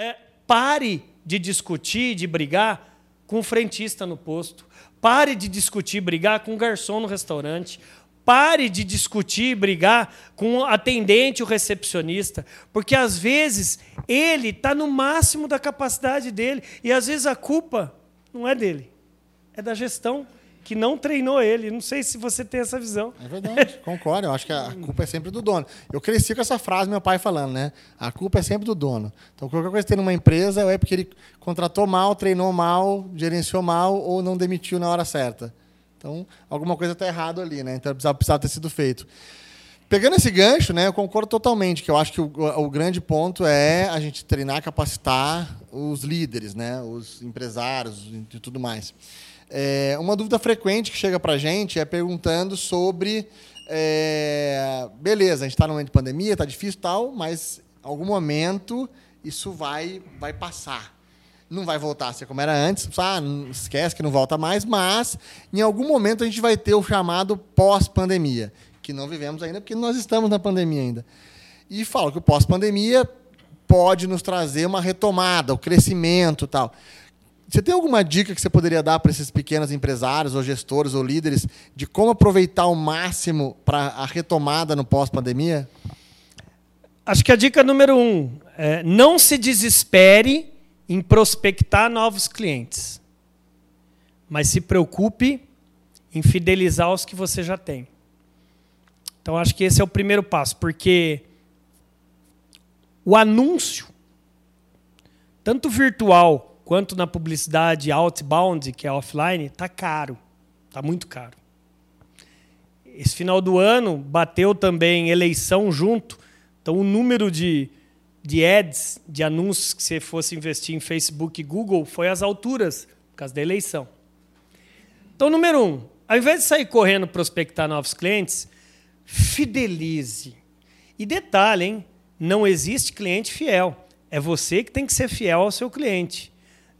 É, pare de discutir, de brigar com o frentista no posto. Pare de discutir, brigar com o garçom no restaurante. Pare de discutir, brigar com o atendente, o recepcionista, porque às vezes ele está no máximo da capacidade dele e às vezes a culpa não é dele, é da gestão que não treinou ele. Não sei se você tem essa visão. É verdade, concordo. Eu acho que a culpa é sempre do dono. Eu cresci com essa frase, meu pai falando, né? A culpa é sempre do dono. Então, qualquer coisa que tem numa empresa é porque ele contratou mal, treinou mal, gerenciou mal ou não demitiu na hora certa. Então, alguma coisa está errado ali, né? Então, precisava, precisava ter sido feito. Pegando esse gancho, né, eu concordo totalmente, que eu acho que o, o, grande ponto é a gente treinar, capacitar os líderes, né, os empresários e tudo mais. É, uma dúvida frequente que chega para a gente é perguntando sobre, é, beleza, a gente está no momento de pandemia, está difícil tal, mas em algum momento isso vai, vai passar não vai voltar a ser como era antes, ah, esquece que não volta mais, mas em algum momento a gente vai ter o chamado pós-pandemia, que não vivemos ainda porque nós estamos na pandemia ainda. E falo que o pós-pandemia pode nos trazer uma retomada, o crescimento tal. Você tem alguma dica que você poderia dar para esses pequenos empresários, ou gestores, ou líderes, de como aproveitar o máximo para a retomada no pós-pandemia? Acho que a dica número um é não se desespere em prospectar novos clientes, mas se preocupe em fidelizar os que você já tem. Então, acho que esse é o primeiro passo, porque o anúncio, tanto virtual quanto na publicidade outbound, que é offline, está caro. Está muito caro. Esse final do ano bateu também eleição junto. Então, o número de de ads, de anúncios que você fosse investir em Facebook e Google foi às alturas, por causa da eleição. Então, número um, ao invés de sair correndo prospectar novos clientes, fidelize. E detalhe, hein? Não existe cliente fiel. É você que tem que ser fiel ao seu cliente.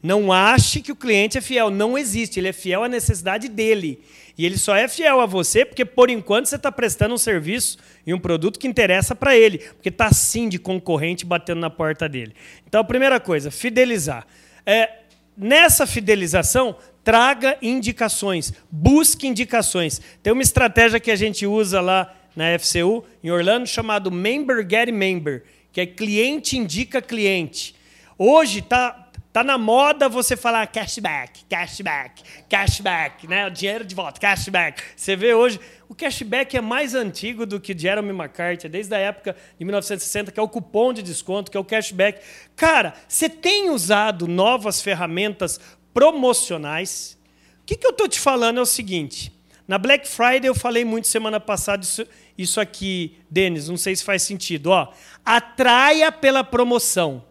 Não ache que o cliente é fiel. Não existe. Ele é fiel à necessidade dele. E ele só é fiel a você porque, por enquanto, você está prestando um serviço e um produto que interessa para ele. Porque está sim de concorrente batendo na porta dele. Então, a primeira coisa, fidelizar. É, nessa fidelização, traga indicações. Busque indicações. Tem uma estratégia que a gente usa lá na FCU, em Orlando, chamado Member Get Member, que é cliente indica cliente. Hoje está Tá na moda você falar cashback, cashback, cashback, né? O dinheiro de volta, cashback. Você vê hoje, o cashback é mais antigo do que Jeremy McCarthy, desde a época de 1960, que é o cupom de desconto, que é o cashback. Cara, você tem usado novas ferramentas promocionais? O que, que eu estou te falando é o seguinte. Na Black Friday eu falei muito semana passada isso, isso aqui, Denis, não sei se faz sentido. Ó, atraia pela promoção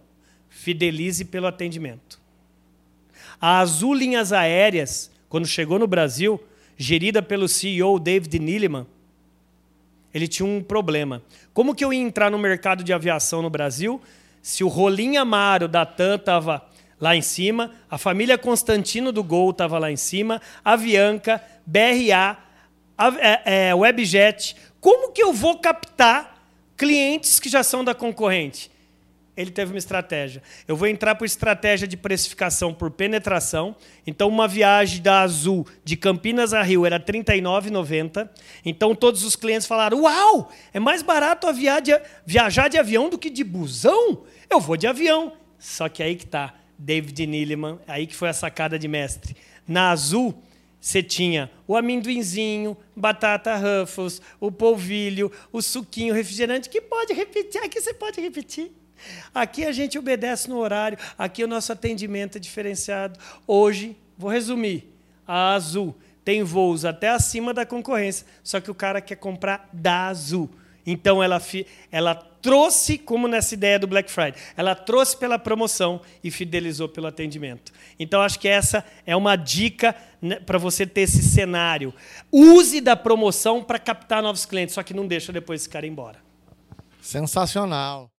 fidelize pelo atendimento. A Azul Linhas Aéreas, quando chegou no Brasil, gerida pelo CEO David Neeleman, ele tinha um problema. Como que eu ia entrar no mercado de aviação no Brasil se o Rolim Amaro da TAM estava lá em cima, a família Constantino do Gol estava lá em cima, Avianca, BRA, a, é, é, Webjet. Como que eu vou captar clientes que já são da concorrente? Ele teve uma estratégia. Eu vou entrar por estratégia de precificação por penetração. Então, uma viagem da Azul de Campinas a Rio era R$ 39,90. Então, todos os clientes falaram: Uau, é mais barato viajar de avião do que de busão? Eu vou de avião. Só que aí que está, David Neeleman, aí que foi a sacada de mestre. Na Azul, você tinha o amendoinzinho, batata Ruffles, o polvilho, o suquinho, refrigerante, que pode repetir. Aqui você pode repetir. Aqui a gente obedece no horário, aqui o nosso atendimento é diferenciado. Hoje, vou resumir: a Azul tem voos até acima da concorrência, só que o cara quer comprar da Azul. Então ela, ela trouxe, como nessa ideia do Black Friday, ela trouxe pela promoção e fidelizou pelo atendimento. Então acho que essa é uma dica né, para você ter esse cenário. Use da promoção para captar novos clientes, só que não deixa depois esse cara embora. Sensacional.